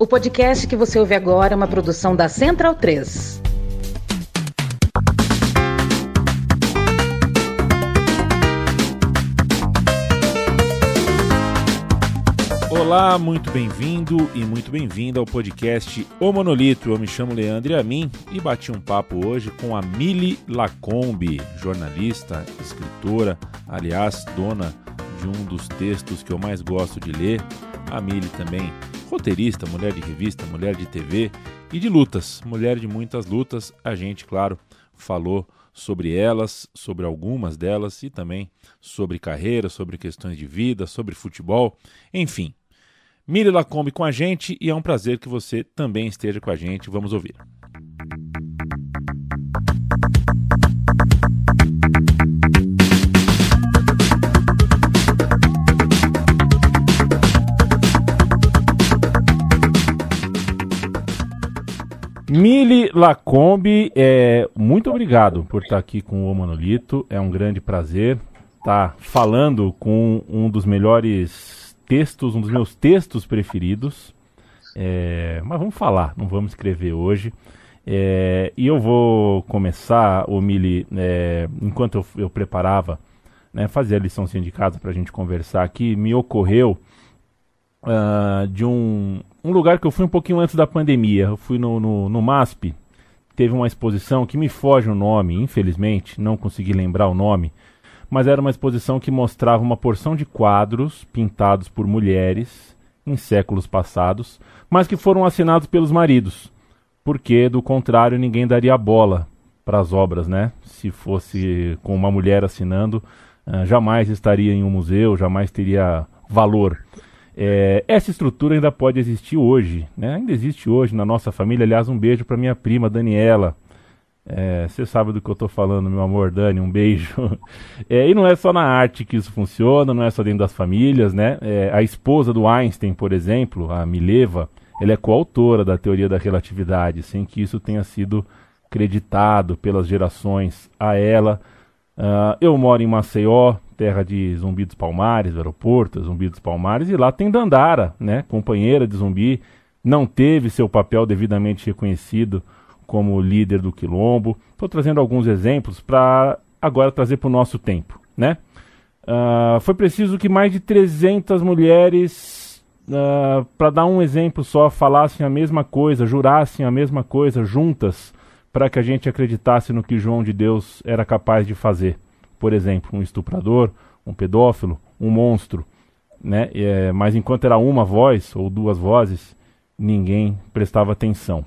O podcast que você ouve agora é uma produção da Central 3. Olá, muito bem-vindo e muito bem-vinda ao podcast O Monolito. Eu me chamo Leandro Amin e bati um papo hoje com a Mili Lacombe, jornalista, escritora, aliás, dona de um dos textos que eu mais gosto de ler. A Mili também roteirista, mulher de revista, mulher de TV e de lutas, mulher de muitas lutas. A gente, claro, falou sobre elas, sobre algumas delas e também sobre carreira, sobre questões de vida, sobre futebol, enfim. Mili Lacombe com a gente e é um prazer que você também esteja com a gente. Vamos ouvir. Mili Lacombe, é, muito obrigado por estar aqui com o Manolito. É um grande prazer estar falando com um dos melhores textos, um dos meus textos preferidos. É, mas vamos falar, não vamos escrever hoje. É, e eu vou começar, o Mili, é, enquanto eu, eu preparava, né, fazer a liçãozinha de casa para a gente conversar aqui, me ocorreu uh, de um, um lugar que eu fui um pouquinho antes da pandemia. Eu fui no, no, no MASP, teve uma exposição que me foge o nome, infelizmente, não consegui lembrar o nome, mas era uma exposição que mostrava uma porção de quadros pintados por mulheres em séculos passados, mas que foram assinados pelos maridos, porque do contrário ninguém daria bola para as obras, né? Se fosse com uma mulher assinando, uh, jamais estaria em um museu, jamais teria valor. É, essa estrutura ainda pode existir hoje, né? ainda existe hoje na nossa família. Aliás, um beijo para minha prima Daniela. É, você é, sabe do que eu estou falando, meu amor, Dani, um beijo. É, e não é só na arte que isso funciona, não é só dentro das famílias, né? É, a esposa do Einstein, por exemplo, a Mileva, ela é coautora da teoria da relatividade, sem que isso tenha sido creditado pelas gerações a ela. Uh, eu moro em Maceió, terra de Zumbi dos Palmares, aeroporto, Zumbi dos Palmares, e lá tem Dandara, né, companheira de Zumbi, não teve seu papel devidamente reconhecido como líder do Quilombo. Estou trazendo alguns exemplos para agora trazer para o nosso tempo, né? Uh, foi preciso que mais de 300 mulheres, uh, para dar um exemplo só, falassem a mesma coisa, jurassem a mesma coisa juntas, para que a gente acreditasse no que João de Deus era capaz de fazer por exemplo, um estuprador, um pedófilo, um monstro, né? É, mas enquanto era uma voz ou duas vozes, ninguém prestava atenção.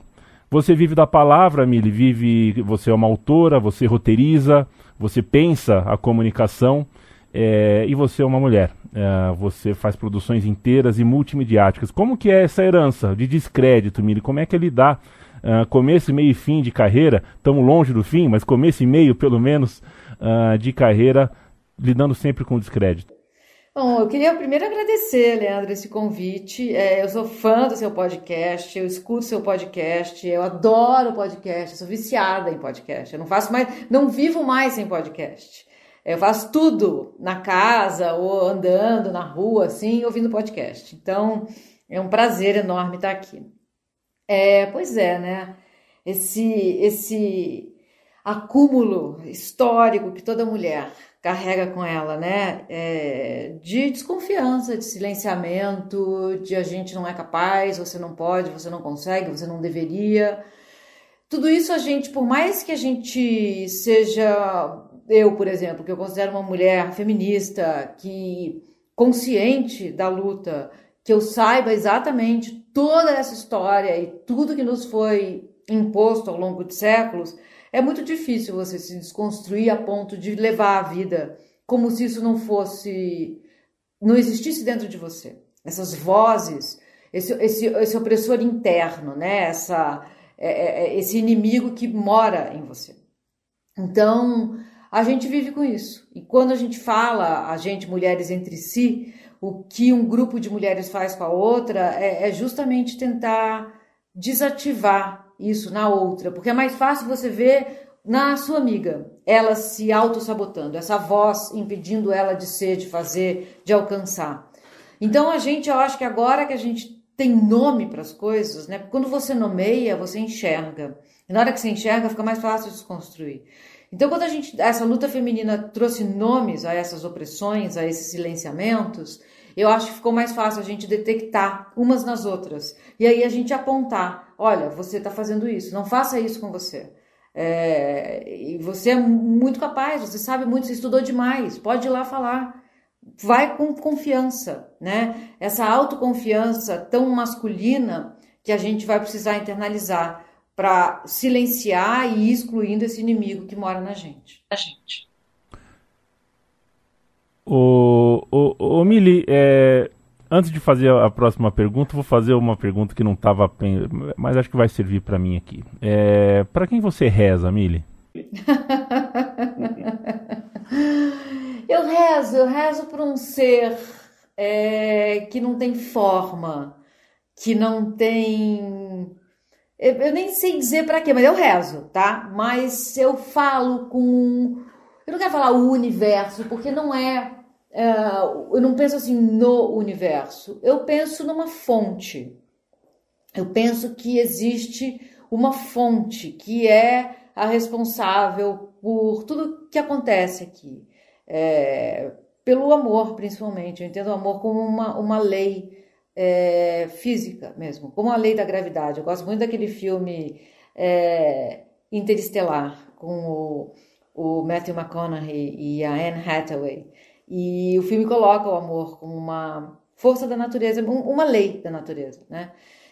Você vive da palavra, Mili, vive. Você é uma autora, você roteiriza, você pensa a comunicação é, e você é uma mulher. É, você faz produções inteiras e multimediáticas. Como que é essa herança de descrédito, Mili? Como é que é lidar uh, começo, meio e fim de carreira? Estamos longe do fim, mas começo e meio, pelo menos, uh, de carreira, lidando sempre com descrédito? Bom, eu queria primeiro agradecer, Leandro, esse convite. É, eu sou fã do seu podcast, eu escuto seu podcast, eu adoro podcast, sou viciada em podcast. Eu não faço mais, não vivo mais sem podcast. Eu faço tudo na casa ou andando na rua, assim, ouvindo podcast. Então, é um prazer enorme estar aqui. É, pois é, né? Esse, esse acúmulo histórico que toda mulher carrega com ela, né? É, de desconfiança, de silenciamento, de a gente não é capaz, você não pode, você não consegue, você não deveria. Tudo isso a gente, por mais que a gente seja, eu, por exemplo, que eu considero uma mulher feminista, que consciente da luta, que eu saiba exatamente toda essa história e tudo que nos foi imposto ao longo de séculos, é muito difícil você se desconstruir a ponto de levar a vida como se isso não fosse, não existisse dentro de você. Essas vozes, esse, esse, esse opressor interno, né? Essa, é, é, é, esse inimigo que mora em você. Então, a gente vive com isso. E quando a gente fala, a gente, mulheres entre si, o que um grupo de mulheres faz com a outra é, é justamente tentar desativar isso na outra, porque é mais fácil você ver na sua amiga ela se auto-sabotando, essa voz impedindo ela de ser, de fazer, de alcançar. Então a gente, eu acho que agora que a gente tem nome para as coisas, né? Quando você nomeia, você enxerga. E na hora que você enxerga, fica mais fácil de desconstruir. Então, quando a gente, essa luta feminina trouxe nomes a essas opressões, a esses silenciamentos, eu acho que ficou mais fácil a gente detectar umas nas outras. E aí a gente apontar: olha, você está fazendo isso, não faça isso com você. É, e você é muito capaz, você sabe muito, você estudou demais, pode ir lá falar. Vai com confiança, né? Essa autoconfiança tão masculina que a gente vai precisar internalizar para silenciar e ir excluindo esse inimigo que mora na gente. A gente. O, o, o Mili, é, antes de fazer a próxima pergunta, vou fazer uma pergunta que não estava, mas acho que vai servir para mim aqui. É, para quem você reza, Mili? eu rezo, eu rezo por um ser é, que não tem forma, que não tem eu, eu nem sei dizer para quê, mas eu rezo, tá? Mas eu falo com. Eu não quero falar o universo, porque não é. Uh, eu não penso assim no universo. Eu penso numa fonte. Eu penso que existe uma fonte que é a responsável por tudo que acontece aqui. É, pelo amor, principalmente. Eu entendo o amor como uma, uma lei é, física mesmo, como a lei da gravidade. Eu gosto muito daquele filme é, Interestelar, com o, o Matthew McConaughey e a Anne Hathaway. E o filme coloca o amor como uma força da natureza, uma lei da natureza, né?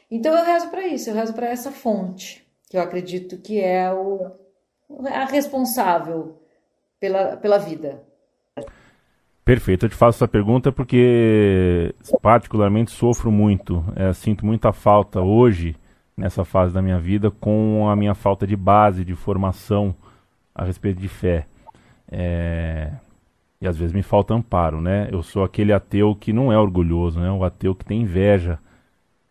Então eu rezo para isso, eu rezo para essa fonte, que eu acredito que é o, a responsável pela, pela vida. Perfeito, eu te faço essa pergunta porque particularmente sofro muito, é, sinto muita falta hoje, nessa fase da minha vida, com a minha falta de base, de formação a respeito de fé. É, e às vezes me falta amparo, né? Eu sou aquele ateu que não é orgulhoso, né? O ateu que tem inveja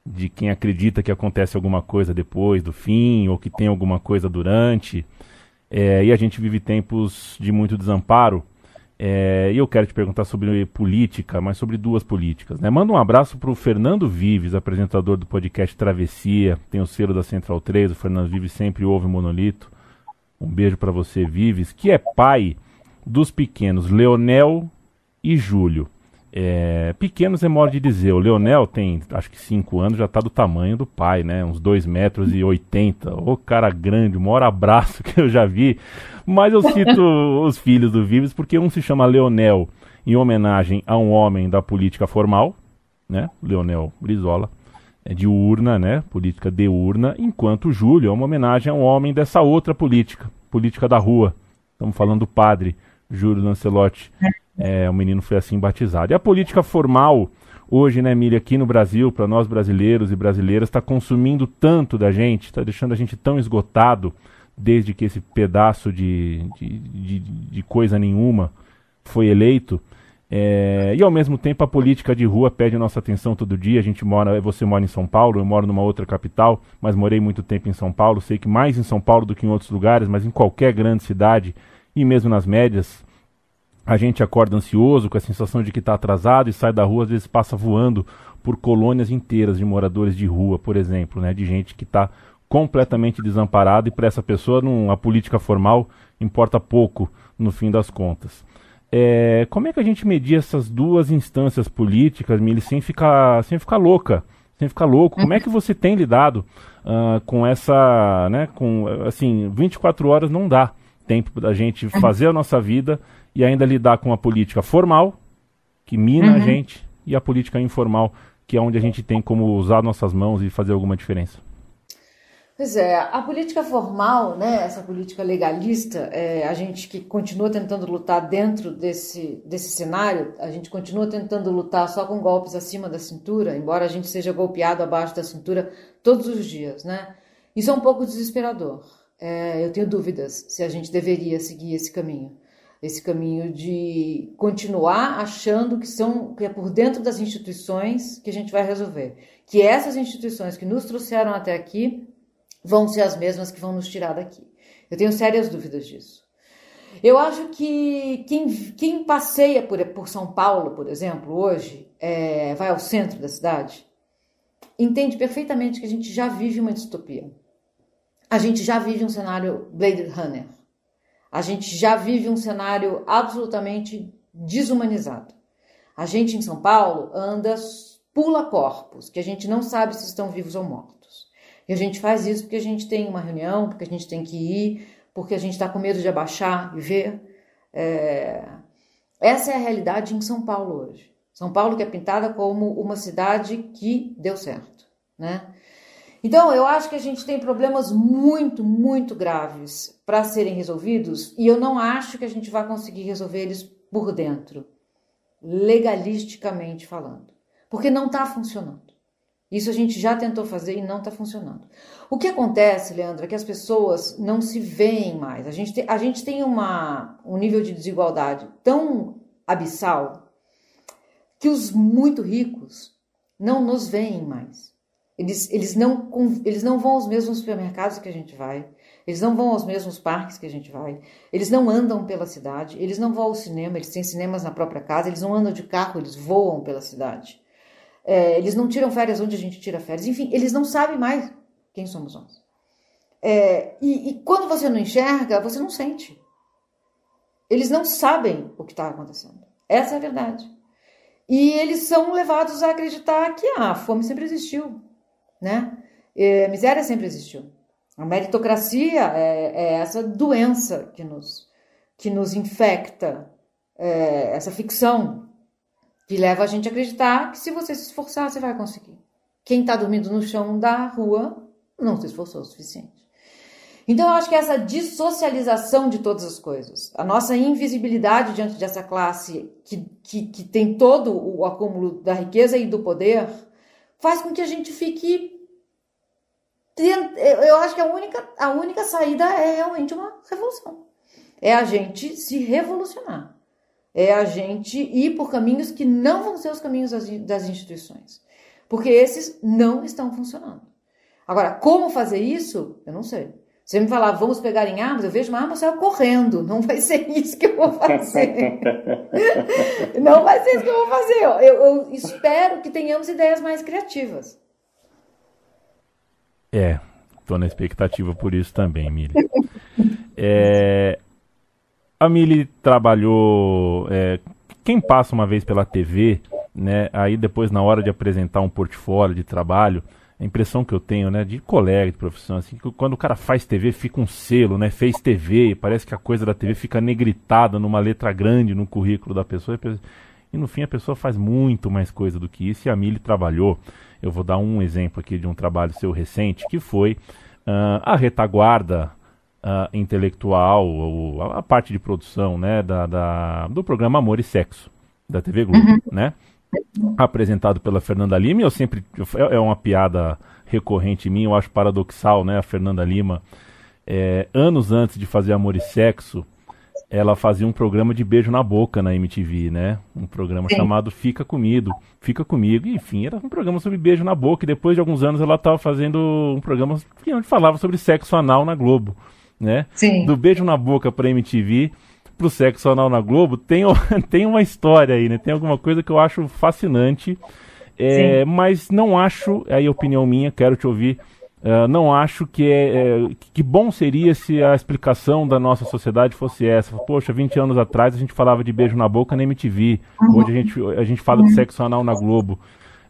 de quem acredita que acontece alguma coisa depois do fim, ou que tem alguma coisa durante. É, e a gente vive tempos de muito desamparo. É, e eu quero te perguntar sobre política, mas sobre duas políticas. Né? Manda um abraço para o Fernando Vives, apresentador do podcast Travessia, tem o selo da Central 3, o Fernando Vives sempre ouve Monolito. Um beijo para você, Vives, que é pai dos pequenos Leonel e Júlio. É, pequenos é modo de dizer. O Leonel tem, acho que 5 anos, já está do tamanho do pai, né? Uns 2 metros e 80. Ô cara grande, o maior abraço que eu já vi. Mas eu cito os filhos do Vives porque um se chama Leonel em homenagem a um homem da política formal, né? Leonel Brizola, é de urna, né? Política de urna, enquanto Júlio é uma homenagem a um homem dessa outra política, política da rua. Estamos falando do padre Júlio Lancelotti. É, o menino foi assim batizado. E a política formal, hoje, né, Miriam, aqui no Brasil, para nós brasileiros e brasileiras, está consumindo tanto da gente, está deixando a gente tão esgotado, desde que esse pedaço de, de, de, de coisa nenhuma foi eleito. É, e ao mesmo tempo a política de rua pede nossa atenção todo dia. A gente mora, você mora em São Paulo, eu moro numa outra capital, mas morei muito tempo em São Paulo. Sei que mais em São Paulo do que em outros lugares, mas em qualquer grande cidade e mesmo nas médias, a gente acorda ansioso, com a sensação de que está atrasado e sai da rua, às vezes passa voando por colônias inteiras de moradores de rua, por exemplo, né, de gente que está completamente desamparada e para essa pessoa não, a política formal importa pouco no fim das contas. É, como é que a gente medir essas duas instâncias políticas, Mili, sem ficar, sem ficar louca, sem ficar louco? Como é que você tem lidado uh, com essa, né, com, assim, 24 horas não dá tempo da gente fazer a nossa vida e ainda lidar com a política formal, que mina uhum. a gente, e a política informal, que é onde a gente tem como usar nossas mãos e fazer alguma diferença. Pois é, a política formal, né, essa política legalista, é, a gente que continua tentando lutar dentro desse, desse cenário, a gente continua tentando lutar só com golpes acima da cintura, embora a gente seja golpeado abaixo da cintura todos os dias, né? Isso é um pouco desesperador. É, eu tenho dúvidas se a gente deveria seguir esse caminho esse caminho de continuar achando que são que é por dentro das instituições que a gente vai resolver, que essas instituições que nos trouxeram até aqui vão ser as mesmas que vão nos tirar daqui. Eu tenho sérias dúvidas disso. Eu acho que quem, quem passeia por, por São Paulo, por exemplo, hoje, é, vai ao centro da cidade, entende perfeitamente que a gente já vive uma distopia. A gente já vive um cenário Blade Runner. A gente já vive um cenário absolutamente desumanizado. A gente em São Paulo anda pula corpos, que a gente não sabe se estão vivos ou mortos. E a gente faz isso porque a gente tem uma reunião, porque a gente tem que ir, porque a gente está com medo de abaixar e ver. É... Essa é a realidade em São Paulo hoje. São Paulo que é pintada como uma cidade que deu certo, né? Então, eu acho que a gente tem problemas muito, muito graves para serem resolvidos e eu não acho que a gente vai conseguir resolver eles por dentro, legalisticamente falando, porque não está funcionando. Isso a gente já tentou fazer e não está funcionando. O que acontece, Leandro, é que as pessoas não se veem mais. A gente tem, a gente tem uma, um nível de desigualdade tão abissal que os muito ricos não nos veem mais. Eles, eles, não, eles não vão aos mesmos supermercados que a gente vai, eles não vão aos mesmos parques que a gente vai, eles não andam pela cidade, eles não vão ao cinema, eles têm cinemas na própria casa, eles não andam de carro, eles voam pela cidade. É, eles não tiram férias onde a gente tira férias. Enfim, eles não sabem mais quem somos nós. É, e, e quando você não enxerga, você não sente. Eles não sabem o que está acontecendo. Essa é a verdade. E eles são levados a acreditar que ah, a fome sempre existiu, né? E a miséria sempre existiu. A meritocracia é, é essa doença que nos, que nos infecta, é, essa ficção que leva a gente a acreditar que se você se esforçar, você vai conseguir. Quem está dormindo no chão da rua não se esforçou o suficiente. Então, eu acho que essa dissocialização de todas as coisas, a nossa invisibilidade diante dessa classe que, que, que tem todo o acúmulo da riqueza e do poder, faz com que a gente fique. Eu acho que a única, a única saída é realmente uma revolução. É a gente se revolucionar é a gente ir por caminhos que não vão ser os caminhos das instituições, porque esses não estão funcionando. Agora, como fazer isso? Eu não sei. Você me falar, vamos pegar em armas, eu vejo uma arma sair correndo. Não vai ser isso que eu vou fazer. não vai ser isso que eu vou fazer. Eu, eu espero que tenhamos ideias mais criativas. É, estou na expectativa por isso também, Miriam. É, a Mili trabalhou. É, quem passa uma vez pela TV, né? Aí depois, na hora de apresentar um portfólio de trabalho, a impressão que eu tenho, né, de colega de profissão, assim, que quando o cara faz TV fica um selo, né? Fez TV, parece que a coisa da TV fica negritada numa letra grande no currículo da pessoa. E no fim a pessoa faz muito mais coisa do que isso. E a Mili trabalhou. Eu vou dar um exemplo aqui de um trabalho seu recente, que foi uh, a retaguarda uh, intelectual, ou a, a, parte de produção né, da, da, do programa Amor e Sexo, da TV Globo, uhum. né? Apresentado pela Fernanda Lima, e eu sempre. É, é uma piada recorrente minha, eu acho paradoxal, né? A Fernanda Lima, é, anos antes de fazer Amor e Sexo, ela fazia um programa de beijo na boca na MTV, né? Um programa Sim. chamado Fica Comigo, Fica Comigo, enfim, era um programa sobre beijo na boca, e depois de alguns anos ela estava fazendo um programa que onde falava sobre sexo anal na Globo né? Sim. Do beijo na boca pra MTV pro sexo anal na Globo, tem, tem uma história aí, né? Tem alguma coisa que eu acho fascinante, é, mas não acho, aí é opinião minha, quero te ouvir, uh, não acho que é, é, que bom seria se a explicação da nossa sociedade fosse essa. Poxa, 20 anos atrás a gente falava de beijo na boca na MTV, uhum. hoje a gente, a gente fala uhum. de sexo anal na Globo.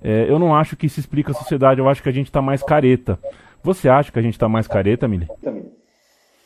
É, eu não acho que isso explica a sociedade, eu acho que a gente está mais careta. Você acha que a gente está mais careta, Mili?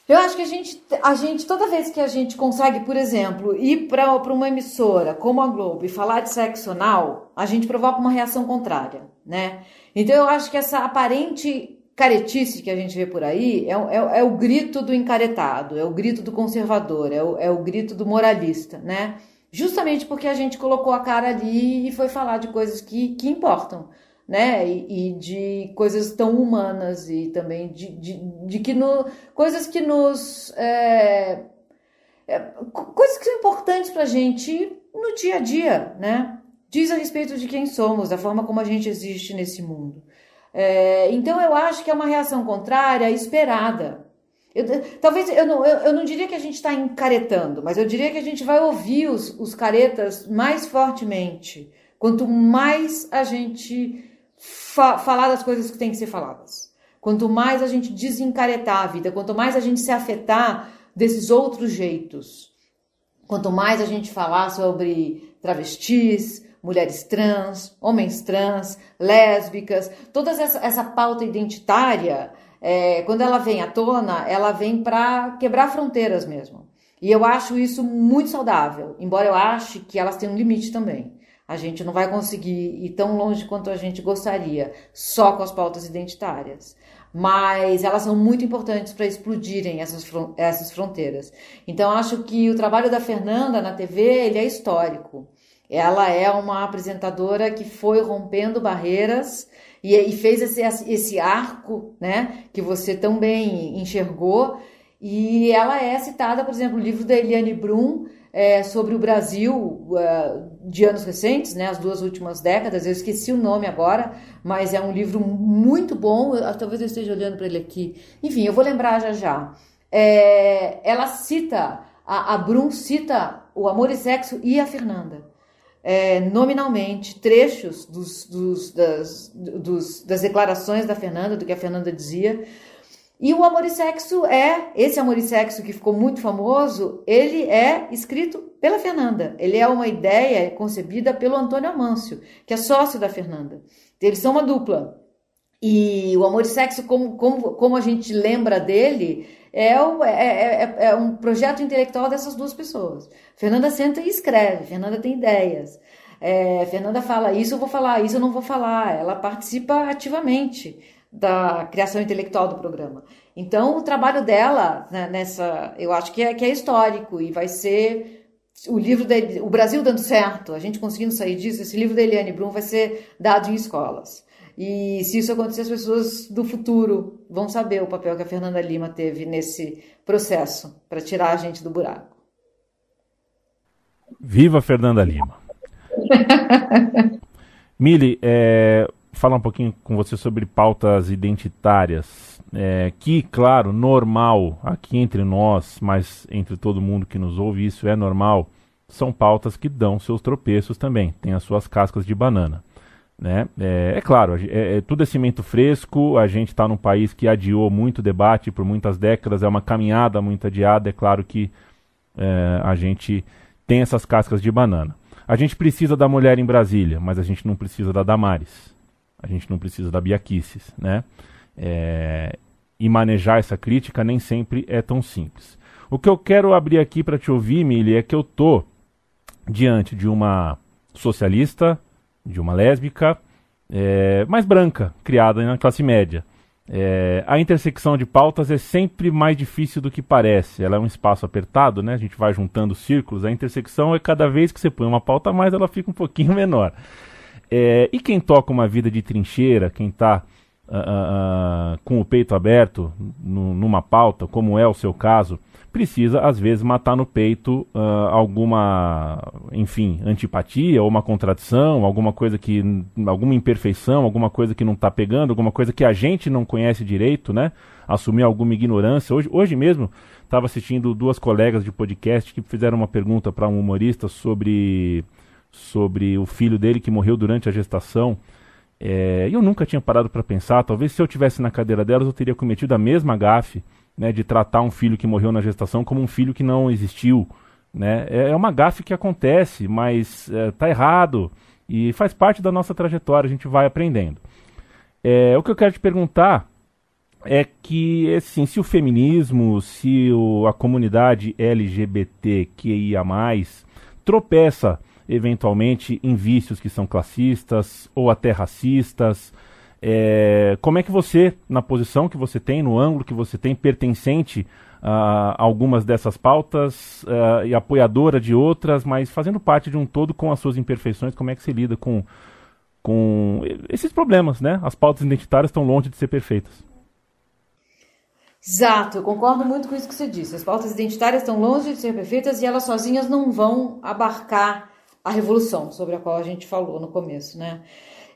Eu acho que a gente, a gente, toda vez que a gente consegue, por exemplo, ir para uma emissora como a Globo e falar de sexo anal, a gente provoca uma reação contrária, né? Então eu acho que essa aparente caretice que a gente vê por aí é, é, é o grito do encaretado, é o grito do conservador, é o, é o grito do moralista, né? Justamente porque a gente colocou a cara ali e foi falar de coisas que, que importam né? E, e, de coisas tão humanas e também de, de, de que no, coisas que nos. É, é, coisas que são importantes para a gente no dia a dia, né? Diz a respeito de quem somos, da forma como a gente existe nesse mundo. É, então eu acho que é uma reação contrária esperada. Eu, talvez eu não, eu, eu, não diria que a gente está encaretando, mas eu diria que a gente vai ouvir os, os caretas mais fortemente. Quanto mais a gente fa falar das coisas que têm que ser faladas. Quanto mais a gente desencaretar a vida, quanto mais a gente se afetar desses outros jeitos, quanto mais a gente falar sobre travestis, mulheres trans, homens trans, lésbicas, toda essa, essa pauta identitária, é, quando ela vem à tona, ela vem para quebrar fronteiras mesmo. E eu acho isso muito saudável, embora eu ache que elas têm um limite também. A gente não vai conseguir ir tão longe quanto a gente gostaria, só com as pautas identitárias. Mas elas são muito importantes para explodirem essas, essas fronteiras. Então, acho que o trabalho da Fernanda na TV ele é histórico. Ela é uma apresentadora que foi rompendo barreiras e, e fez esse, esse arco, né, que você tão bem enxergou e ela é citada, por exemplo, no livro da Eliane Brum é, sobre o Brasil uh, de anos recentes, né, as duas últimas décadas. Eu esqueci o nome agora, mas é um livro muito bom. Eu, talvez eu esteja olhando para ele aqui. Enfim, eu vou lembrar já já. É, ela cita, a, a Brum cita o Amor e Sexo e a Fernanda. É, nominalmente trechos dos, dos, das, dos, das declarações da Fernanda, do que a Fernanda dizia, e o Amor e Sexo é, esse Amor e Sexo que ficou muito famoso, ele é escrito pela Fernanda. Ele é uma ideia concebida pelo Antônio Amâncio, que é sócio da Fernanda. Eles são uma dupla. E o Amor e Sexo, como, como, como a gente lembra dele, é, é, é, é, é um projeto intelectual dessas duas pessoas. Fernanda senta e escreve, Fernanda tem ideias. É, Fernanda fala isso, eu vou falar, isso eu não vou falar. Ela participa ativamente da criação intelectual do programa. Então, o trabalho dela né, nessa, eu acho que é, que é histórico e vai ser o livro da, o Brasil dando certo, a gente conseguindo sair disso, esse livro da Eliane Brum vai ser dado em escolas. E se isso acontecer, as pessoas do futuro vão saber o papel que a Fernanda Lima teve nesse processo para tirar a gente do buraco. Viva Fernanda Lima! Mili, é, falar um pouquinho com você sobre pautas identitárias. É, que, claro, normal aqui entre nós, mas entre todo mundo que nos ouve, isso é normal. São pautas que dão seus tropeços também, tem as suas cascas de banana. Né? É, é claro, é, é, tudo é cimento fresco, a gente está num país que adiou muito debate por muitas décadas, é uma caminhada muito adiada, é claro que é, a gente tem essas cascas de banana. A gente precisa da mulher em Brasília, mas a gente não precisa da Damares. A gente não precisa da biaquices, né? É, e manejar essa crítica nem sempre é tão simples. O que eu quero abrir aqui para te ouvir, Mili, é que eu tô diante de uma socialista, de uma lésbica, é, mais branca, criada na classe média. É, a intersecção de pautas é sempre mais difícil do que parece. Ela é um espaço apertado, né? A gente vai juntando círculos. A intersecção é cada vez que você põe uma pauta a mais, ela fica um pouquinho menor. É, e quem toca uma vida de trincheira, quem está uh, uh, uh, com o peito aberto numa pauta, como é o seu caso, precisa às vezes matar no peito alguma, enfim, antipatia ou uma contradição, alguma coisa que, alguma imperfeição, alguma coisa que não está pegando, alguma coisa que a gente não conhece direito, né? Assumir alguma ignorância. Hoje, hoje mesmo estava assistindo duas colegas de podcast que fizeram uma pergunta para um humorista sobre sobre o filho dele que morreu durante a gestação. É, eu nunca tinha parado para pensar, talvez se eu tivesse na cadeira delas eu teria cometido a mesma gafe, né, de tratar um filho que morreu na gestação como um filho que não existiu, né? É, é uma gafe que acontece, mas é, tá errado e faz parte da nossa trajetória, a gente vai aprendendo. É, o que eu quero te perguntar é que, assim, se o feminismo, se o, a comunidade LGBTQIA+, tropeça eventualmente em vícios que são classistas ou até racistas. É, como é que você, na posição que você tem, no ângulo que você tem, pertencente a algumas dessas pautas uh, e apoiadora de outras, mas fazendo parte de um todo com as suas imperfeições, como é que você lida com, com esses problemas, né? As pautas identitárias estão longe de ser perfeitas. Exato, eu concordo muito com isso que você disse. As pautas identitárias estão longe de ser perfeitas e elas sozinhas não vão abarcar a revolução sobre a qual a gente falou no começo, né?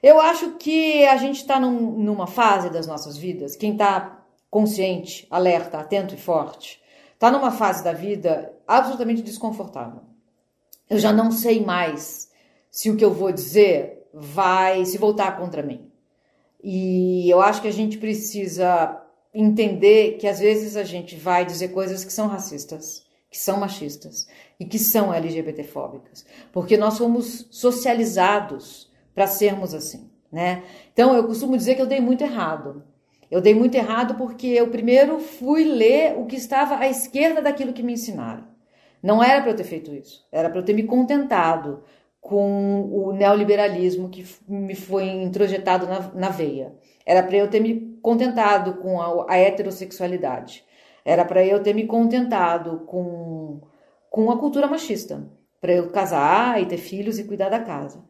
Eu acho que a gente está num, numa fase das nossas vidas, quem está consciente, alerta, atento e forte, está numa fase da vida absolutamente desconfortável. Eu já não sei mais se o que eu vou dizer vai se voltar contra mim. E eu acho que a gente precisa entender que às vezes a gente vai dizer coisas que são racistas, que são machistas e que são LGBTfóbicas, porque nós fomos socializados para sermos assim, né? Então eu costumo dizer que eu dei muito errado. Eu dei muito errado porque eu primeiro fui ler o que estava à esquerda daquilo que me ensinaram. Não era para eu ter feito isso, era para eu ter me contentado com o neoliberalismo que me foi introjetado na, na veia. Era para eu ter me contentado com a, a heterossexualidade. Era para eu ter me contentado com, com a cultura machista. Para eu casar e ter filhos e cuidar da casa.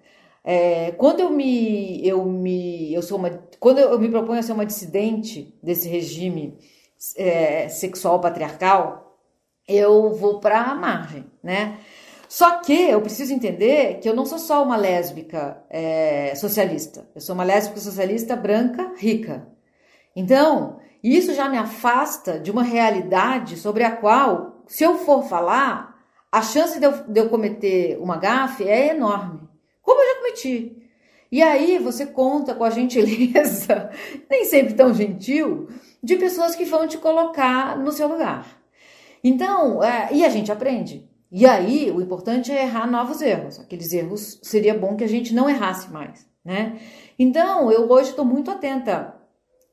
É, quando eu me, eu me, eu sou uma, quando eu me proponho a ser uma dissidente desse regime é, sexual patriarcal, eu vou para a margem, né? Só que eu preciso entender que eu não sou só uma lésbica é, socialista, eu sou uma lésbica socialista branca, rica. Então, isso já me afasta de uma realidade sobre a qual, se eu for falar, a chance de eu, de eu cometer uma gafe é enorme como eu já cometi. E aí você conta com a gentileza, nem sempre tão gentil, de pessoas que vão te colocar no seu lugar. Então, é, e a gente aprende. E aí, o importante é errar novos erros. Aqueles erros seria bom que a gente não errasse mais, né? Então, eu hoje estou muito atenta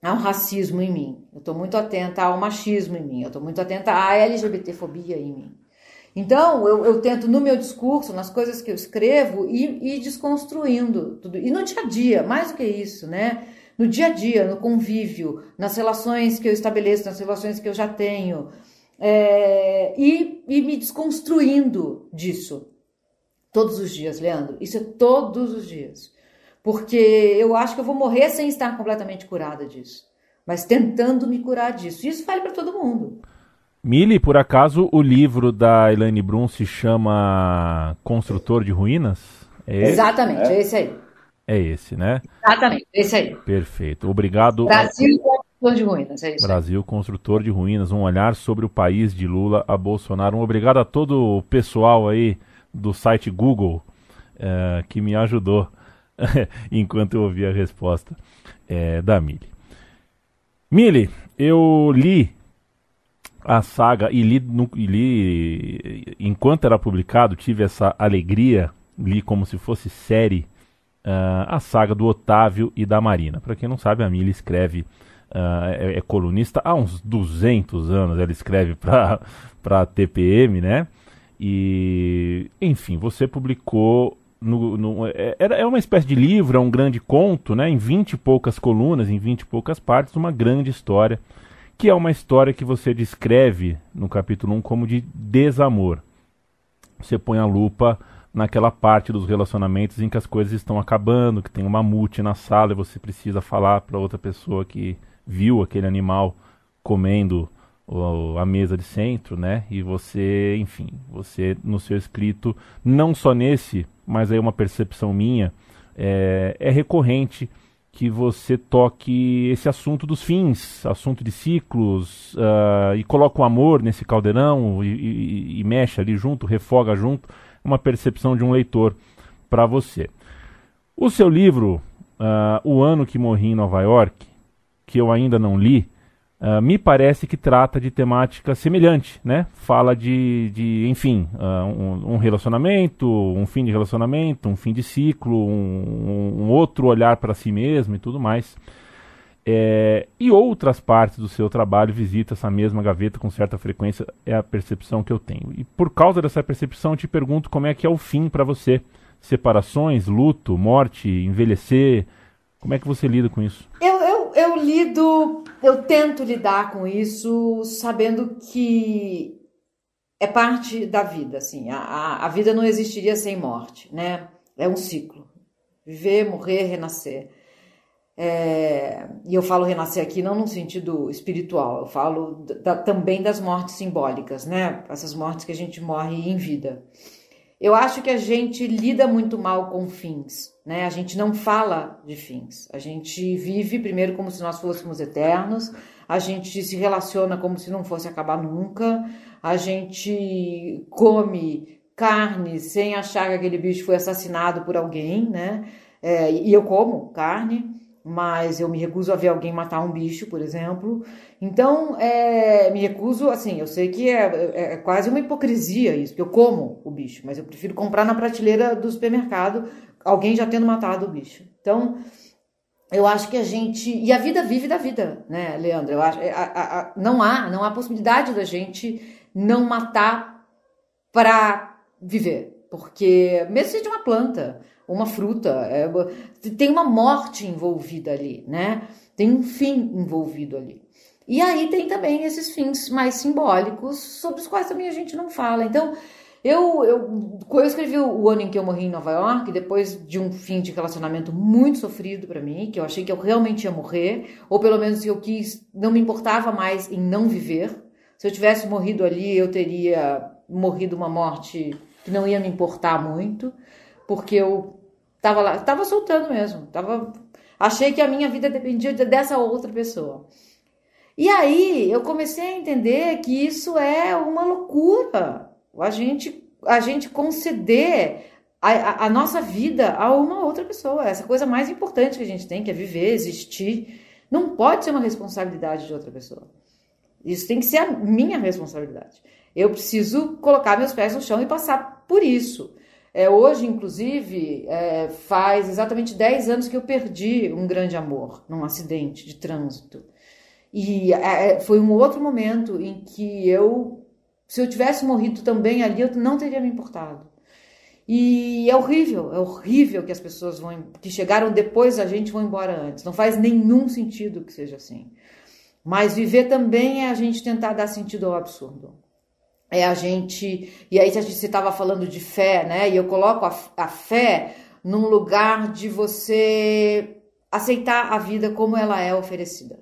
ao racismo em mim. Eu estou muito atenta ao machismo em mim. Eu estou muito atenta à LGBTfobia em mim. Então, eu, eu, tento, no meu discurso, nas coisas que eu escrevo, ir, ir desconstruindo tudo. E no dia a dia, mais do que isso, né? No dia a dia, no convívio, nas relações que eu estabeleço, nas relações que eu já tenho, é, e, e me desconstruindo disso. Todos os dias, Leandro. Isso é todos os dias. Porque eu acho que eu vou morrer sem estar completamente curada disso. Mas tentando me curar disso. Isso vale para todo mundo. Mili, por acaso o livro da Elaine Brum se chama Construtor de Ruínas? É Exatamente, é? é esse aí. É esse, né? Exatamente, esse aí. Perfeito. Obrigado. Brasil Construtor de Ruínas, é isso. Brasil Construtor de Ruínas, um olhar sobre o país de Lula a Bolsonaro. Um obrigado a todo o pessoal aí do site Google é, que me ajudou enquanto eu ouvi a resposta é, da Mili. Mili, eu li a saga e li, no, e li, enquanto era publicado, tive essa alegria, li como se fosse série, uh, a saga do Otávio e da Marina. Para quem não sabe, a Mila escreve, uh, é, é, colunista há uns 200 anos, ela escreve para a TPM, né? E, enfim, você publicou. No, no, é, é uma espécie de livro, é um grande conto, né? Em 20 e poucas colunas, em 20 e poucas partes, uma grande história que é uma história que você descreve no capítulo 1 como de desamor. Você põe a lupa naquela parte dos relacionamentos em que as coisas estão acabando, que tem uma mamute na sala e você precisa falar para outra pessoa que viu aquele animal comendo a mesa de centro, né? E você, enfim, você no seu escrito, não só nesse, mas aí uma percepção minha, é, é recorrente que você toque esse assunto dos fins, assunto de ciclos, uh, e coloca o amor nesse caldeirão e, e, e, mexe ali junto, refoga junto, uma percepção de um leitor para você. O seu livro, uh, O Ano que Morri em Nova York, que eu ainda não li, Uh, me parece que trata de temática semelhante, né? Fala de, de enfim, uh, um, um, relacionamento, um fim de relacionamento, um fim de ciclo, um, um outro olhar para si mesmo e tudo mais. É, e outras partes do seu trabalho visita essa mesma gaveta com certa frequência, é a percepção que eu tenho. E por causa dessa percepção, eu te pergunto como é que é o fim para você. Separações, luto, morte, envelhecer, como é que você lida com isso? Eu, eu, eu lido, eu tento lidar com isso sabendo que é parte da vida, assim. A, a, vida não existiria sem morte, né? É um ciclo. Viver, morrer, renascer. É, e eu falo renascer aqui não no sentido espiritual, eu falo da, também das mortes simbólicas, né? Essas mortes que a gente morre em vida. Eu acho que a gente lida muito mal com fins, né? A gente não fala de fins. A gente vive primeiro como se nós fôssemos eternos, a gente se relaciona como se não fosse acabar nunca, a gente come carne sem achar que aquele bicho foi assassinado por alguém, né? É, e eu como carne. Mas eu me recuso a ver alguém matar um bicho, por exemplo. Então, é, me recuso, assim, eu sei que é, é, é, quase uma hipocrisia isso, porque eu como o bicho, mas eu prefiro comprar na prateleira do supermercado alguém já tendo matado o bicho. Então, eu acho que a gente. E a vida vive da vida, né, Leandro? Eu acho, é, a, a, não há, não há possibilidade da gente não matar para viver. Porque, mesmo seja uma planta, uma fruta, é, tem uma morte envolvida ali, né? Tem um fim envolvido ali. E aí tem também esses fins mais simbólicos, sobre os quais também a gente não fala. Então, eu, eu, eu escrevi o ano em que eu morri em Nova York, depois de um fim de relacionamento muito sofrido para mim, que eu achei que eu realmente ia morrer, ou pelo menos eu quis, não me importava mais em não viver. Se eu tivesse morrido ali, eu teria morrido uma morte que não ia me importar muito, porque eu tava lá, tava soltando mesmo, tava, achei que a minha vida dependia dessa outra pessoa. E aí eu comecei a entender que isso é uma loucura. A gente, a gente conceder a, a, nossa vida a uma outra pessoa. Essa coisa mais importante que a gente tem, que é viver, existir, não pode ser uma responsabilidade de outra pessoa. Isso tem que ser a minha responsabilidade. Eu preciso colocar meus pés no chão e passar por isso. É, hoje, inclusive, é, faz exatamente 10 anos que eu perdi um grande amor num acidente de trânsito. E é, é, foi um outro momento em que eu, se eu tivesse morrido também ali, eu não teria me importado. E é horrível, é horrível que as pessoas vão, que chegaram depois da gente vão embora antes. Não faz nenhum sentido que seja assim. Mas viver também é a gente tentar dar sentido ao absurdo é a gente. E aí, você estava falando de fé, né? E eu coloco a, a fé num lugar de você aceitar a vida como ela é oferecida.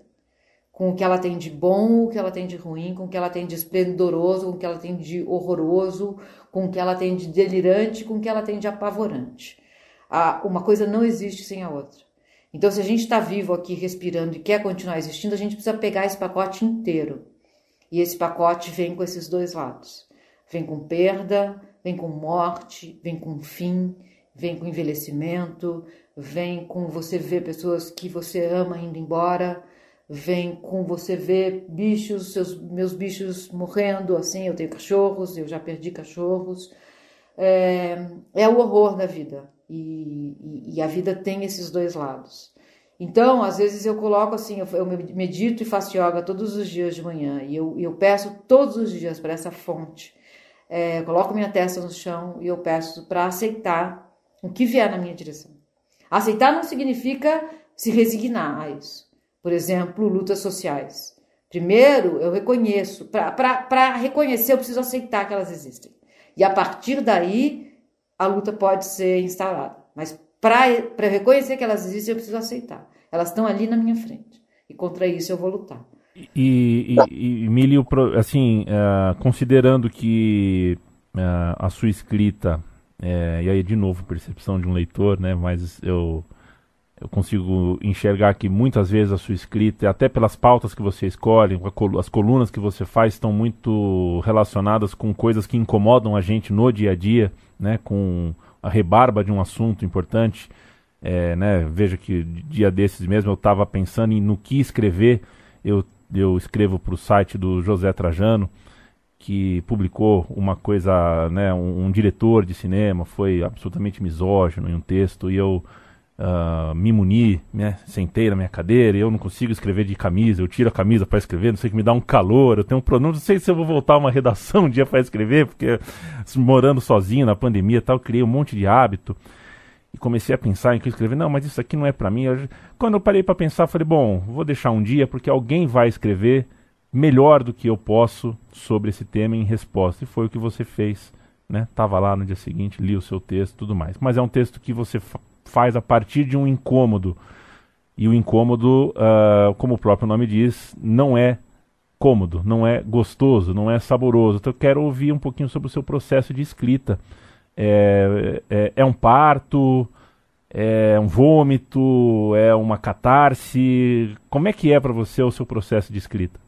Com o que ela tem de bom, o que ela tem de ruim, com o que ela tem de esplendoroso, com o que ela tem de horroroso, com o que ela tem de delirante, com o que ela tem de apavorante. Ah, uma coisa não existe sem a outra. Então, se a gente está vivo aqui respirando e quer continuar existindo, a gente precisa pegar esse pacote inteiro. E esse pacote vem com esses dois lados. Vem com perda, vem com morte, vem com fim, vem com envelhecimento, vem com você ver pessoas que você ama indo embora, vem com você ver bichos, seus meus bichos morrendo, assim, eu tenho cachorros, eu já perdi cachorros. É, é o horror da vida. E, e, e a vida tem esses dois lados. Então, às vezes eu coloco assim, eu medito e faço yoga todos os dias de manhã e eu, eu peço todos os dias para essa fonte. É, coloco minha testa no chão e eu peço para aceitar o que vier na minha direção. Aceitar não significa se resignar a isso. Por exemplo, lutas sociais. Primeiro, eu reconheço. Para reconhecer, eu preciso aceitar que elas existem. E a partir daí, a luta pode ser instalada. Mas para reconhecer que elas existem, eu preciso aceitar. Elas estão ali na minha frente. E contra isso eu vou lutar. E, e, e Milho, assim, uh, considerando que uh, a sua escrita, uh, e aí de novo, percepção de um leitor, né? Mas eu, eu consigo enxergar que muitas vezes a sua escrita, até pelas pautas que você escolhe, as colunas que você faz, estão muito relacionadas com coisas que incomodam a gente no dia a dia, né? Com a rebarba de um assunto importante. É, né, veja que dia desses mesmo eu estava pensando em no que escrever. Eu, eu escrevo para o site do José Trajano, que publicou uma coisa, né, um, um, diretor de cinema foi absolutamente misógino em um texto e eu uh, me muni, né, sentei na minha cadeira e eu não consigo escrever de camisa, eu tiro a camisa para escrever, não sei que me dá um calor, eu tenho um problema, não sei se eu vou voltar uma redação um dia para escrever, porque morando sozinho na pandemia tal, criei um monte de hábito e comecei a pensar em que escrever. Não, mas isso aqui não é para mim. Eu, quando eu parei para pensar, falei, bom, vou deixar um dia porque alguém vai escrever melhor do que eu posso sobre esse tema em resposta. E foi o que você fez, né? Tava lá no dia seguinte, li o seu texto, tudo mais. Mas é um texto que você fa faz a partir de um incômodo. E o incômodo, uh, como o próprio nome diz, não é cômodo, não é gostoso, não é saboroso. Então eu quero ouvir um pouquinho sobre o seu processo de escrita. É, é, é um parto? É um vômito? É uma catarse? Como é que é para você o seu processo de escrita?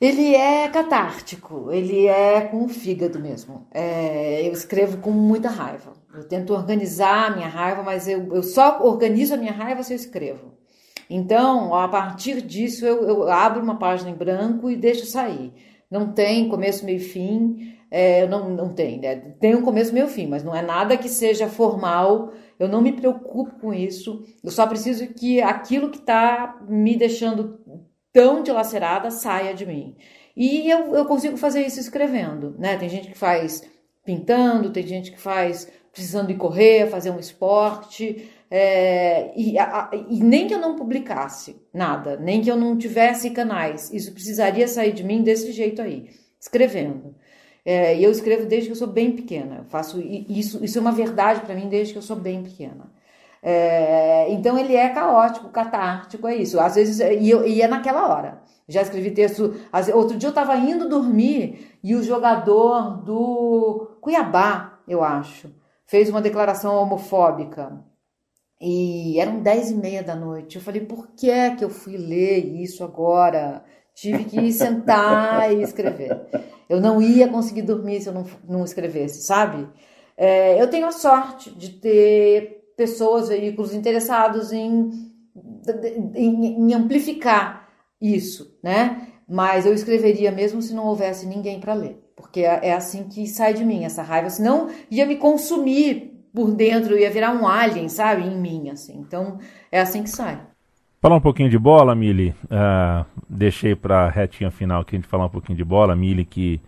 Ele é catártico, ele é com o fígado mesmo. É, eu escrevo com muita raiva. Eu tento organizar a minha raiva, mas eu, eu só organizo a minha raiva se eu escrevo. Então, a partir disso, eu, eu abro uma página em branco e deixo sair. Não tem começo, meio e fim. É, não, não tem, né? Tem um começo, meio fim, mas não é nada que seja formal. Eu não me preocupo com isso. Eu só preciso que aquilo que está me deixando tão dilacerada saia de mim. E eu, eu consigo fazer isso escrevendo, né? Tem gente que faz pintando, tem gente que faz precisando ir correr, fazer um esporte. É, e, a, e, nem que eu não publicasse nada, nem que eu não tivesse canais, isso precisaria sair de mim desse jeito aí, escrevendo. É, eu escrevo desde que eu sou bem pequena. Eu faço isso, isso é uma verdade para mim desde que eu sou bem pequena. É, então ele é caótico, catártico, é isso. Às vezes, e, eu, e é naquela hora. Já escrevi texto. Outro dia eu estava indo dormir e o jogador do Cuiabá, eu acho, fez uma declaração homofóbica. E eram dez e meia da noite. Eu falei, por que é que eu fui ler isso agora? Tive que sentar e escrever. Eu não ia conseguir dormir se eu não, não escrevesse, sabe? É, eu tenho a sorte de ter pessoas, veículos interessados em, em, em amplificar isso, né? Mas eu escreveria mesmo se não houvesse ninguém para ler, porque é, é assim que sai de mim essa raiva, senão ia me consumir por dentro, ia virar um alien, sabe, em mim, assim. Então é assim que sai. Falar um pouquinho de bola, Mili. Uh, deixei para a retinha final aqui a gente falar um pouquinho de bola. Mili, que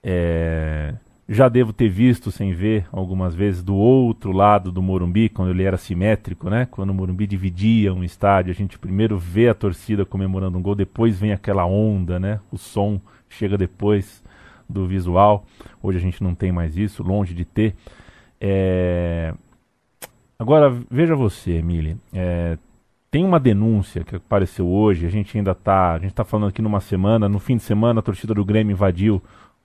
é, já devo ter visto, sem ver, algumas vezes, do outro lado do Morumbi, quando ele era simétrico, né? Quando o Morumbi dividia um estádio, a gente primeiro vê a torcida comemorando um gol, depois vem aquela onda, né? O som chega depois do visual. Hoje a gente não tem mais isso, longe de ter. É... Agora, veja você, Emília. É, tem uma denúncia que apareceu hoje, a gente ainda está, a gente está falando aqui numa semana, no fim de semana a torcida do Grêmio invadiu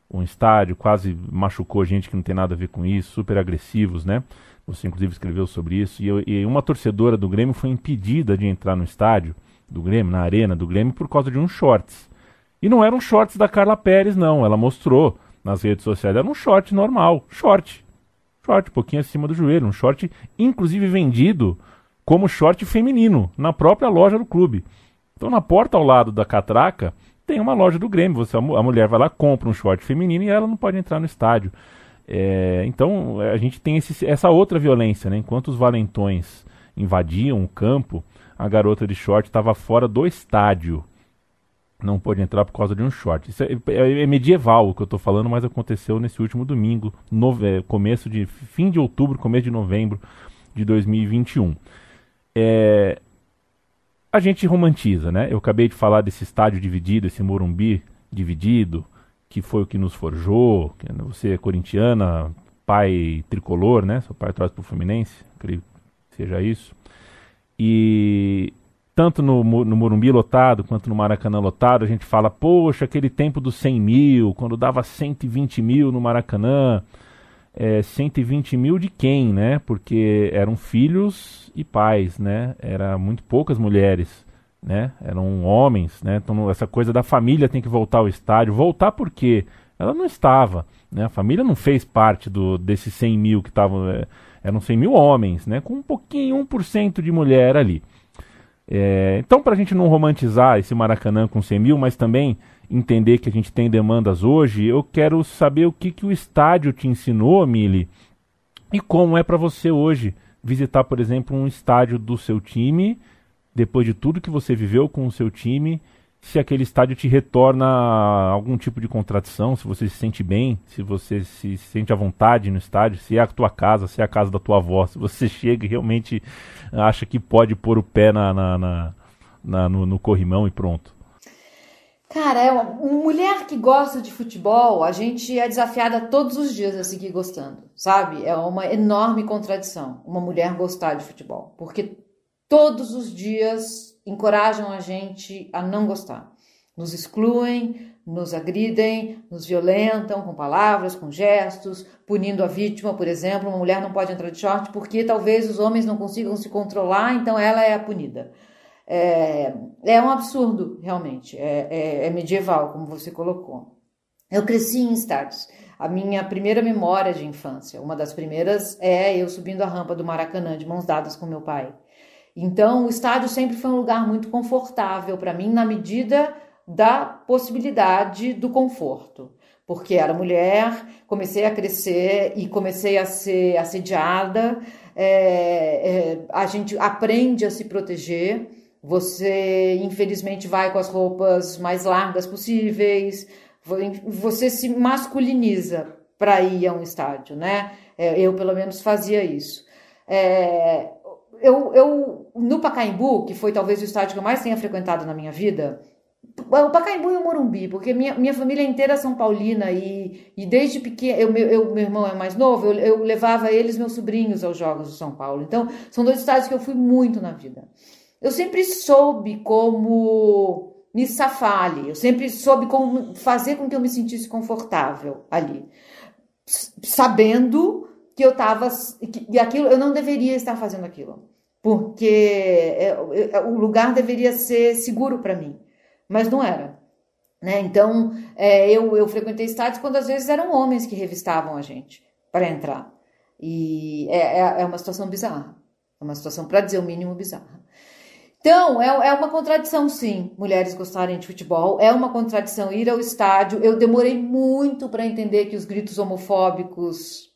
um estádio, quase machucou gente que não tem nada a ver com isso, super agressivos, né? Você inclusive escreveu sobre isso. E, e uma torcedora do Grêmio foi impedida de entrar no estádio do Grêmio, na arena do Grêmio, por causa de uns shorts. E não eram shorts da Carla Pérez, não. Ela mostrou nas redes sociais. Era um short normal, short. Short, um pouquinho acima do joelho. Um short, inclusive, vendido como short feminino na própria loja do clube. Então, na porta ao lado da catraca, tem uma loja do Grêmio. Você, a mulher vai lá, compra um short feminino e ela não pode entrar no estádio. É, então, a gente tem esse, essa outra violência, né? Enquanto os valentões invadiam o campo, a garota de short estava fora do estádio. Não pôde entrar por causa de um short. Isso é, é, é medieval o que eu estou falando, mas aconteceu nesse último domingo, é, começo de fim de outubro, começo de novembro de 2021 é, a gente romantiza, né? Eu acabei de falar desse estádio dividido, esse Morumbi dividido, que foi o que nos forjou. Você é corintiana, pai tricolor, né? Seu pai torce pro Fluminense, creio que seja isso. E tanto no, no Morumbi lotado quanto no Maracanã lotado, a gente fala, poxa, aquele tempo dos 100 mil, quando dava 120 mil no Maracanã é, 120 mil de quem, né? Porque eram filhos e pais, né? Era muito poucas mulheres, né? Eram homens, né? Então essa coisa da família tem que voltar ao estádio. Voltar por quê? Ela não estava, né? A família não fez parte do, desses 100 mil que estavam... É, eram 100 mil homens, né? Com um pouquinho, 1% de mulher ali. É, então, para a gente não romantizar esse Maracanã com 100 mil, mas também entender que a gente tem demandas hoje, eu quero saber o que, que o estádio te ensinou, Mili, e como é para você hoje visitar, por exemplo, um estádio do seu time, depois de tudo que você viveu com o seu time, se aquele estádio te retorna algum tipo de contradição, se você se sente bem, se você se sente à vontade no estádio, se é a tua casa, se é a casa da tua avó, se você chega e realmente acha que pode pôr o pé na, na, na, na no, no corrimão e pronto. Cara, é uma, mulher que gosta de futebol, a gente é desafiada todos os dias a seguir gostando, sabe? É uma enorme contradição uma mulher gostar de futebol, porque todos os dias encorajam a gente a não gostar. Nos excluem, nos agridem, nos violentam com palavras, com gestos, punindo a vítima, por exemplo. Uma mulher não pode entrar de short porque talvez os homens não consigam se controlar, então ela é a punida. É, é um absurdo, realmente. É, é, é medieval, como você colocou. Eu cresci em estádios. A minha primeira memória de infância, uma das primeiras, é eu subindo a rampa do Maracanã de mãos dadas com meu pai. Então, o estádio sempre foi um lugar muito confortável para mim, na medida da possibilidade do conforto. Porque era mulher, comecei a crescer e comecei a ser assediada. É, é, a gente aprende a se proteger. Você, infelizmente, vai com as roupas mais largas possíveis. Você se masculiniza para ir a um estádio, né? É, eu, pelo menos, fazia isso. É, eu, eu, no Pacaembu, que foi talvez o estádio que eu mais tenha frequentado na minha vida, o Pacaembu e o Morumbi, porque minha, minha família inteira é São Paulina e, e desde pequeno, eu, eu, meu irmão é mais novo, eu, eu levava eles, meus sobrinhos, aos Jogos do São Paulo. Então, são dois estádios que eu fui muito na vida. Eu sempre soube como me safar ali, eu sempre soube como fazer com que eu me sentisse confortável ali, sabendo que eu estava, que aquilo, eu não deveria estar fazendo aquilo, porque é, é, o lugar deveria ser seguro para mim, mas não era. Né? Então, é, eu, eu frequentei estádios quando às vezes eram homens que revistavam a gente para entrar. E é, é, é uma situação bizarra. É uma situação, para dizer o mínimo, bizarra. Então, é, é uma contradição, sim, mulheres gostarem de futebol. É uma contradição ir ao estádio. Eu demorei muito para entender que os gritos homofóbicos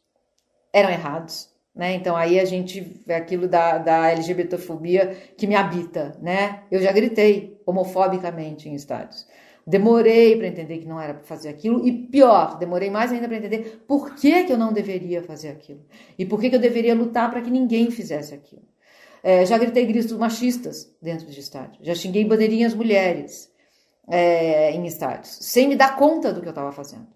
eram errados. Né? Então aí a gente aquilo da, da LGBTfobia que me habita, né? Eu já gritei homofobicamente em estádios. Demorei para entender que não era para fazer aquilo e pior, demorei mais ainda para entender por que, que eu não deveria fazer aquilo e por que, que eu deveria lutar para que ninguém fizesse aquilo. É, já gritei gritos machistas dentro de estádio, já xinguei bandeirinhas mulheres é, em estádios, sem me dar conta do que eu estava fazendo.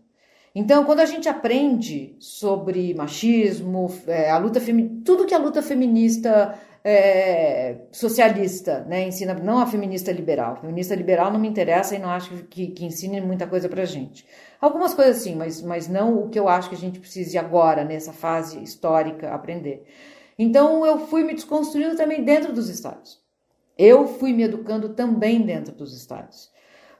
Então, quando a gente aprende sobre machismo, é, a luta tudo que a luta feminista é, socialista né, ensina, não a feminista liberal. A feminista liberal não me interessa e não acho que, que ensine muita coisa pra gente. Algumas coisas sim, mas, mas não o que eu acho que a gente precise agora, nessa fase histórica, aprender. Então, eu fui me desconstruindo também dentro dos estados. Eu fui me educando também dentro dos estados.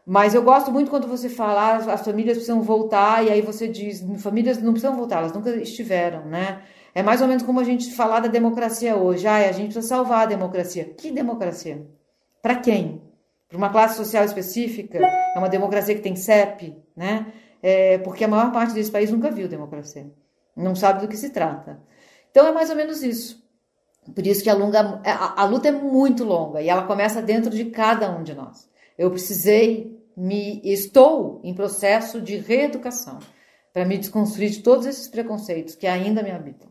Mas eu gosto muito quando você fala, ah, as famílias precisam voltar, e aí você diz, famílias não precisam voltar, elas nunca estiveram, né? É mais ou menos como a gente falar da democracia hoje. Ah, a gente precisa salvar a democracia. Que democracia? Para quem? Para uma classe social específica? É uma democracia que tem CEP, né? É, porque a maior parte desse país nunca viu democracia. Não sabe do que se trata. Então é mais ou menos isso. Por isso que a, longa, a, a luta é muito longa e ela começa dentro de cada um de nós. Eu precisei me estou em processo de reeducação para me desconstruir de todos esses preconceitos que ainda me habitam.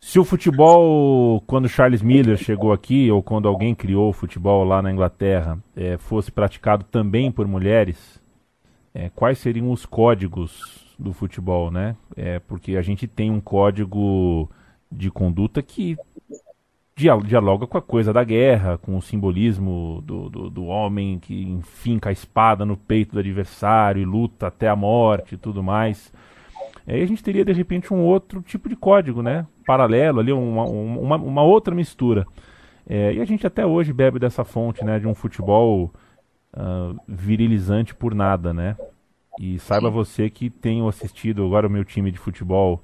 Se o futebol, quando Charles Miller chegou aqui, ou quando alguém criou o futebol lá na Inglaterra, é, fosse praticado também por mulheres, é, quais seriam os códigos do futebol, né? É, porque a gente tem um código de conduta que dialoga com a coisa da guerra, com o simbolismo do, do, do, homem que enfinca a espada no peito do adversário e luta até a morte e tudo mais. Aí a gente teria de repente um outro tipo de código, né? Paralelo ali, uma, uma, uma outra mistura. É, e a gente até hoje bebe dessa fonte, né? De um futebol uh, virilizante por nada, né? E saiba você que tenho assistido agora o meu time de futebol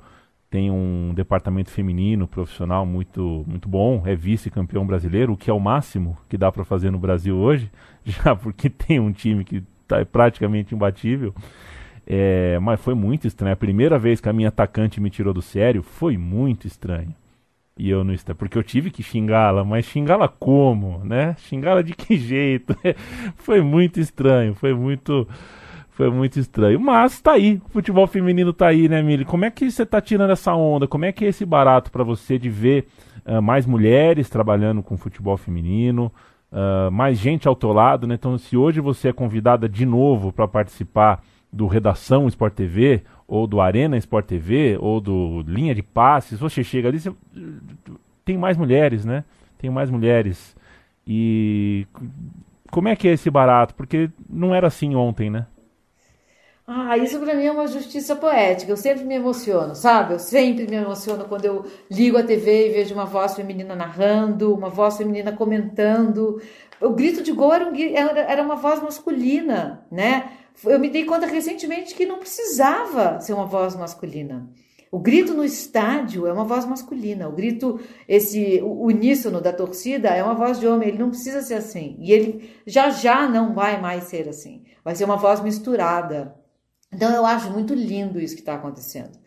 tem um departamento feminino profissional muito muito bom, é vice-campeão brasileiro, o que é o máximo que dá para fazer no Brasil hoje, já porque tem um time que tá praticamente imbatível. É, mas foi muito estranho. A primeira vez que a minha atacante me tirou do sério foi muito estranho. E eu não estou, porque eu tive que xingá-la, mas xingá-la como, né? Xingá-la de que jeito? foi muito estranho, foi muito foi muito estranho. Mas tá aí, o futebol feminino tá aí, né, Mili? Como é que você tá tirando essa onda? Como é que é esse barato para você de ver uh, mais mulheres trabalhando com futebol feminino, uh, mais gente ao teu lado, né? Então, se hoje você é convidada de novo para participar do Redação Sport TV, ou do Arena Sport TV, ou do Linha de Passes, você chega ali, você... tem mais mulheres, né? Tem mais mulheres. E como é que é esse barato? Porque não era assim ontem, né? Ah, isso para mim é uma justiça poética. Eu sempre me emociono, sabe? Eu sempre me emociono quando eu ligo a TV e vejo uma voz feminina narrando, uma voz feminina comentando. O grito de gol era, um, era uma voz masculina, né? Eu me dei conta recentemente que não precisava ser uma voz masculina. O grito no estádio é uma voz masculina. O grito, esse uníssono da torcida é uma voz de homem. Ele não precisa ser assim. E ele já já não vai mais ser assim. Vai ser uma voz misturada. Então eu acho muito lindo isso que está acontecendo.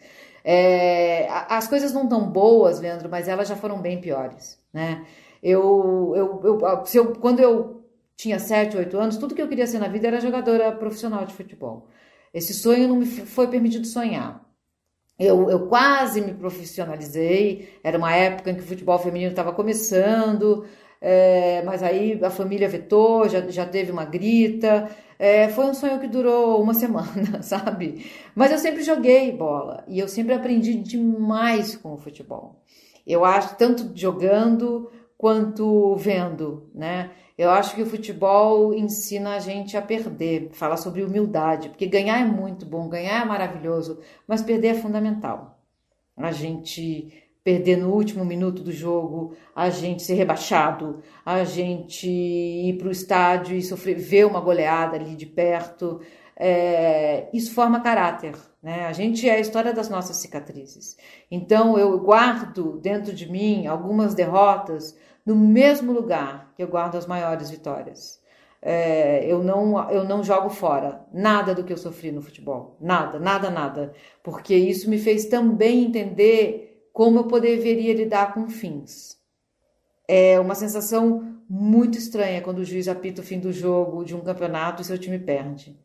É, as coisas não estão boas, Leandro, mas elas já foram bem piores, né? Eu, eu, eu, eu, quando eu tinha 7, 8 anos, tudo que eu queria ser na vida era jogadora profissional de futebol. Esse sonho não me foi permitido sonhar. Eu, eu quase me profissionalizei, era uma época em que o futebol feminino estava começando, é, mas aí a família vetou, já, já teve uma grita. É, foi um sonho que durou uma semana, sabe? Mas eu sempre joguei bola e eu sempre aprendi demais com o futebol. Eu acho, tanto jogando quanto vendo, né? Eu acho que o futebol ensina a gente a perder, fala sobre humildade, porque ganhar é muito bom, ganhar é maravilhoso, mas perder é fundamental. A gente perder no último minuto do jogo, a gente ser rebaixado, a gente ir para o estádio e sofrer, ver uma goleada ali de perto, é, isso forma caráter. Né? A gente é a história das nossas cicatrizes. Então eu guardo dentro de mim algumas derrotas no mesmo lugar que eu guardo as maiores vitórias. É, eu, não, eu não jogo fora nada do que eu sofri no futebol. Nada, nada, nada. Porque isso me fez também entender como eu poderia lidar com fins. É uma sensação muito estranha quando o juiz apita o fim do jogo de um campeonato e seu time perde.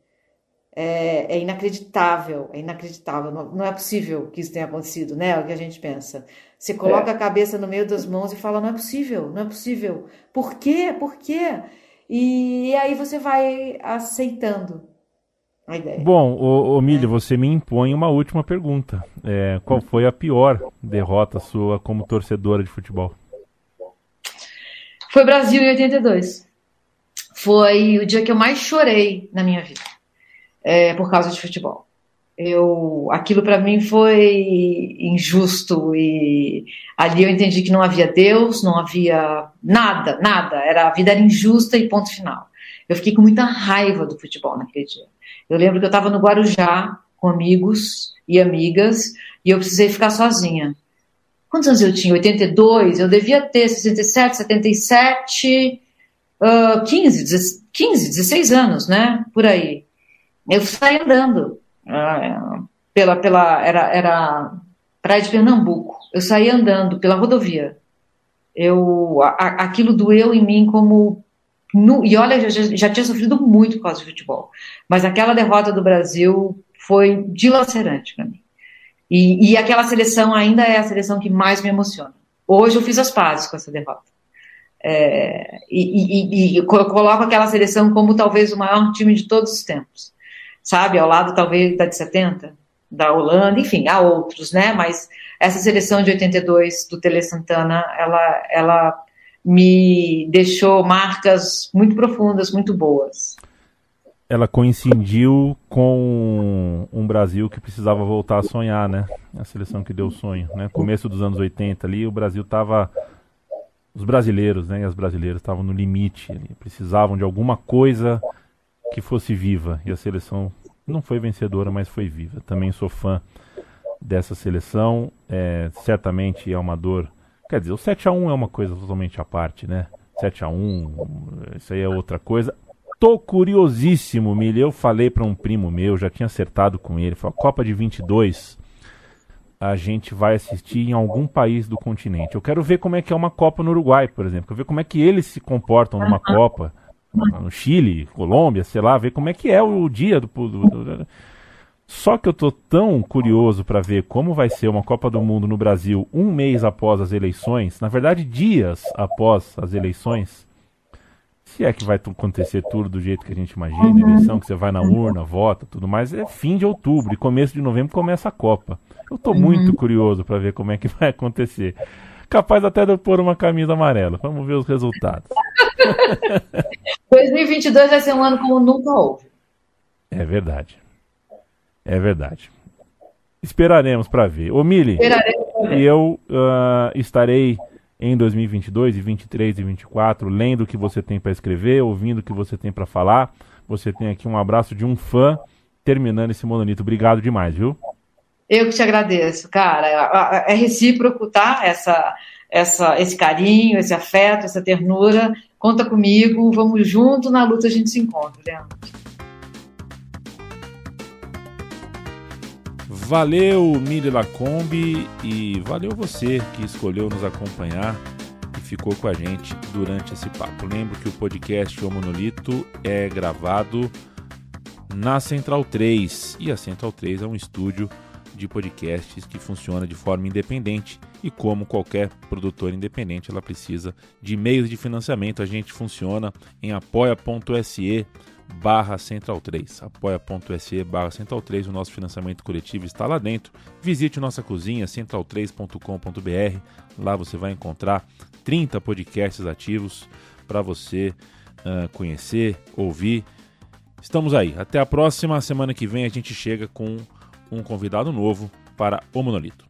É, é inacreditável, é inacreditável. Não, não, é possível que isso tenha acontecido, né? É o que a gente pensa. Você coloca é. a cabeça no meio das mãos e fala: não é possível, não é possível. Por quê? Por quê? E, aí você vai aceitando a ideia. Bom, o, o Milho, é. você me impõe uma última pergunta. É, qual foi a pior derrota sua como torcedora de futebol? Foi Brasil em 82. Foi o dia que eu mais chorei na minha vida é, por causa de futebol. Eu, aquilo para mim foi injusto e ali eu entendi que não havia Deus, não havia nada, nada. Era a vida era injusta e ponto final. Eu fiquei com muita raiva do futebol naquele dia. Eu lembro que eu estava no Guarujá com amigos e amigas e eu precisei ficar sozinha. Quantos anos eu tinha? 82? Eu devia ter 67, 77, uh, 15, 15, 16 anos, né? Por aí. Eu saí andando uh, pela, pela era, era praia de Pernambuco. Eu saí andando pela rodovia. Eu, a, aquilo doeu em mim como no, e olha, já, já tinha sofrido muito por causa do futebol. Mas aquela derrota do Brasil foi dilacerante para mim. E, e, aquela seleção ainda é a seleção que mais me emociona. Hoje eu fiz as pazes com essa derrota. É, e, e, e, coloco aquela seleção como talvez o maior time de todos os tempos sabe? Ao lado, talvez, da de 70, da Holanda, enfim, há outros, né? Mas essa seleção de 82 do Tele Santana, ela, ela me deixou marcas muito profundas, muito boas. Ela coincidiu com um Brasil que precisava voltar a sonhar, né? A seleção que deu o sonho, né? Começo dos anos 80 ali, o Brasil estava os brasileiros, né, e as brasileiras estavam no limite, ali, precisavam de alguma coisa que fosse viva. E a seleção não foi vencedora, mas foi viva. Também sou fã dessa seleção. É, certamente é uma dor. Quer dizer, o 7x1 é uma coisa totalmente à parte, né? 7x1, isso aí é outra coisa. Tô curiosíssimo, Milha. Eu falei para um primo meu, já tinha acertado com ele. Falou: Copa de 22 a gente vai assistir em algum país do continente. Eu quero ver como é que é uma Copa no Uruguai, por exemplo. Quero ver como é que eles se comportam numa Copa no Chile, Colômbia, sei lá, ver como é que é o dia do, do, do... Só que eu tô tão curioso para ver como vai ser uma Copa do Mundo no Brasil um mês após as eleições, na verdade dias após as eleições. Se é que vai acontecer tudo do jeito que a gente imagina, eleição que você vai na urna, vota, tudo mais, é fim de outubro e começo de novembro começa a Copa. Eu tô muito curioso para ver como é que vai acontecer. Capaz até de eu pôr uma camisa amarela. Vamos ver os resultados. 2022 vai ser um ano como nunca houve. É verdade. É verdade. Esperaremos para ver. Ô, Mili, e eu uh, estarei em 2022 e 23 e 24 lendo o que você tem para escrever, ouvindo o que você tem para falar. Você tem aqui um abraço de um fã terminando esse monolito. Obrigado demais, viu? Eu que te agradeço, cara. É recíproco, tá? Essa, essa, esse carinho, esse afeto, essa ternura. Conta comigo, vamos junto na luta, a gente se encontra, Leandro. Valeu, Mili Lacombe, e valeu você que escolheu nos acompanhar e ficou com a gente durante esse papo. Lembro que o podcast O Monolito é gravado na Central 3, e a Central 3 é um estúdio de podcasts que funciona de forma independente e como qualquer produtor independente, ela precisa de meios de financiamento. A gente funciona em apoia.se barra Central 3, apoia.se barra Central 3, o nosso financiamento coletivo está lá dentro. Visite nossa cozinha, central3.com.br, lá você vai encontrar 30 podcasts ativos para você uh, conhecer, ouvir. Estamos aí, até a próxima semana que vem a gente chega com um convidado novo para o Monolito.